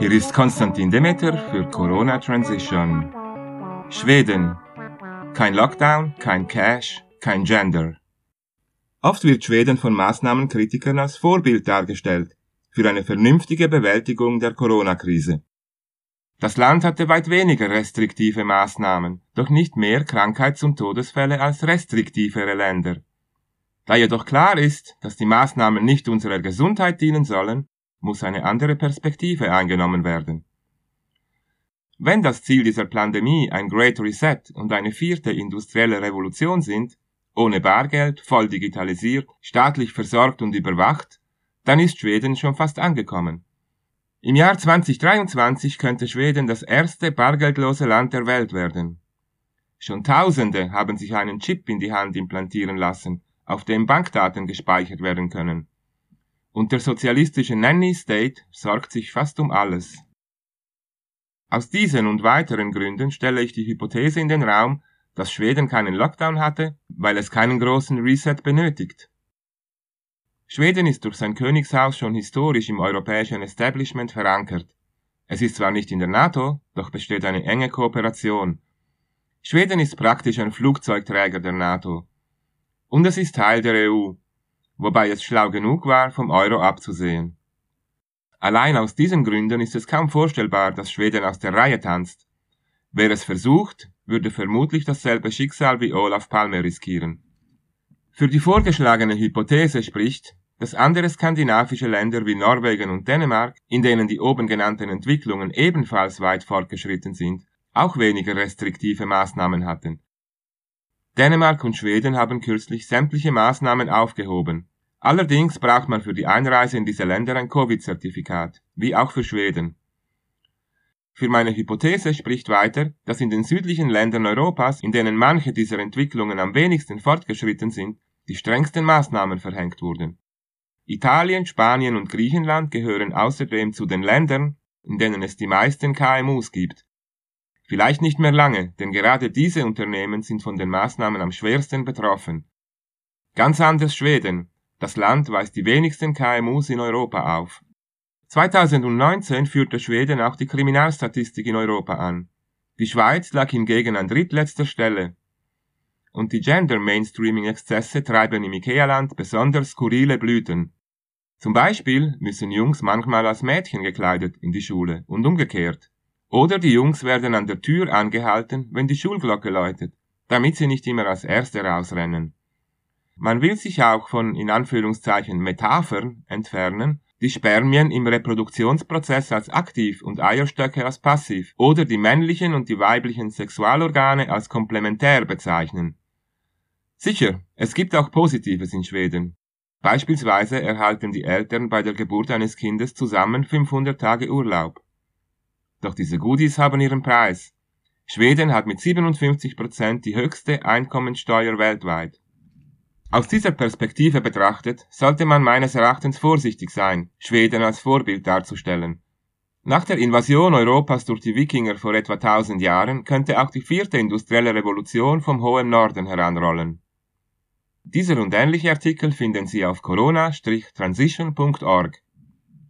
Hier ist Konstantin Demeter für Corona Transition. Schweden. Kein Lockdown, kein Cash, kein Gender. Oft wird Schweden von Maßnahmenkritikern als Vorbild dargestellt für eine vernünftige Bewältigung der Corona-Krise. Das Land hatte weit weniger restriktive Maßnahmen, doch nicht mehr Krankheits- und Todesfälle als restriktivere Länder. Da jedoch klar ist, dass die Maßnahmen nicht unserer Gesundheit dienen sollen, muss eine andere Perspektive eingenommen werden. Wenn das Ziel dieser Pandemie ein Great Reset und eine vierte industrielle Revolution sind, ohne Bargeld, voll digitalisiert, staatlich versorgt und überwacht, dann ist Schweden schon fast angekommen. Im Jahr 2023 könnte Schweden das erste bargeldlose Land der Welt werden. Schon Tausende haben sich einen Chip in die Hand implantieren lassen, auf dem Bankdaten gespeichert werden können. Und der sozialistische Nanny State sorgt sich fast um alles. Aus diesen und weiteren Gründen stelle ich die Hypothese in den Raum, dass Schweden keinen Lockdown hatte, weil es keinen großen Reset benötigt. Schweden ist durch sein Königshaus schon historisch im europäischen Establishment verankert. Es ist zwar nicht in der NATO, doch besteht eine enge Kooperation. Schweden ist praktisch ein Flugzeugträger der NATO. Und es ist Teil der EU, wobei es schlau genug war, vom Euro abzusehen. Allein aus diesen Gründen ist es kaum vorstellbar, dass Schweden aus der Reihe tanzt. Wer es versucht, würde vermutlich dasselbe Schicksal wie Olaf Palme riskieren. Für die vorgeschlagene Hypothese spricht, dass andere skandinavische Länder wie Norwegen und Dänemark, in denen die oben genannten Entwicklungen ebenfalls weit fortgeschritten sind, auch weniger restriktive Maßnahmen hatten. Dänemark und Schweden haben kürzlich sämtliche Maßnahmen aufgehoben, Allerdings braucht man für die Einreise in diese Länder ein Covid-Zertifikat, wie auch für Schweden. Für meine Hypothese spricht weiter, dass in den südlichen Ländern Europas, in denen manche dieser Entwicklungen am wenigsten fortgeschritten sind, die strengsten Maßnahmen verhängt wurden. Italien, Spanien und Griechenland gehören außerdem zu den Ländern, in denen es die meisten KMUs gibt. Vielleicht nicht mehr lange, denn gerade diese Unternehmen sind von den Maßnahmen am schwersten betroffen. Ganz anders Schweden, das Land weist die wenigsten KMUs in Europa auf. 2019 führte Schweden auch die Kriminalstatistik in Europa an. Die Schweiz lag hingegen an drittletzter Stelle. Und die Gender-Mainstreaming-Exzesse treiben im IKEA-Land besonders skurrile Blüten. Zum Beispiel müssen Jungs manchmal als Mädchen gekleidet in die Schule und umgekehrt. Oder die Jungs werden an der Tür angehalten, wenn die Schulglocke läutet, damit sie nicht immer als Erste rausrennen. Man will sich auch von in Anführungszeichen Metaphern entfernen, die Spermien im Reproduktionsprozess als aktiv und Eierstöcke als passiv oder die männlichen und die weiblichen Sexualorgane als komplementär bezeichnen. Sicher, es gibt auch Positives in Schweden. Beispielsweise erhalten die Eltern bei der Geburt eines Kindes zusammen 500 Tage Urlaub. Doch diese Goodies haben ihren Preis. Schweden hat mit 57 Prozent die höchste Einkommensteuer weltweit. Aus dieser Perspektive betrachtet, sollte man meines Erachtens vorsichtig sein, Schweden als Vorbild darzustellen. Nach der Invasion Europas durch die Wikinger vor etwa 1000 Jahren könnte auch die vierte industrielle Revolution vom hohen Norden heranrollen. Dieser und ähnliche Artikel finden Sie auf corona-transition.org.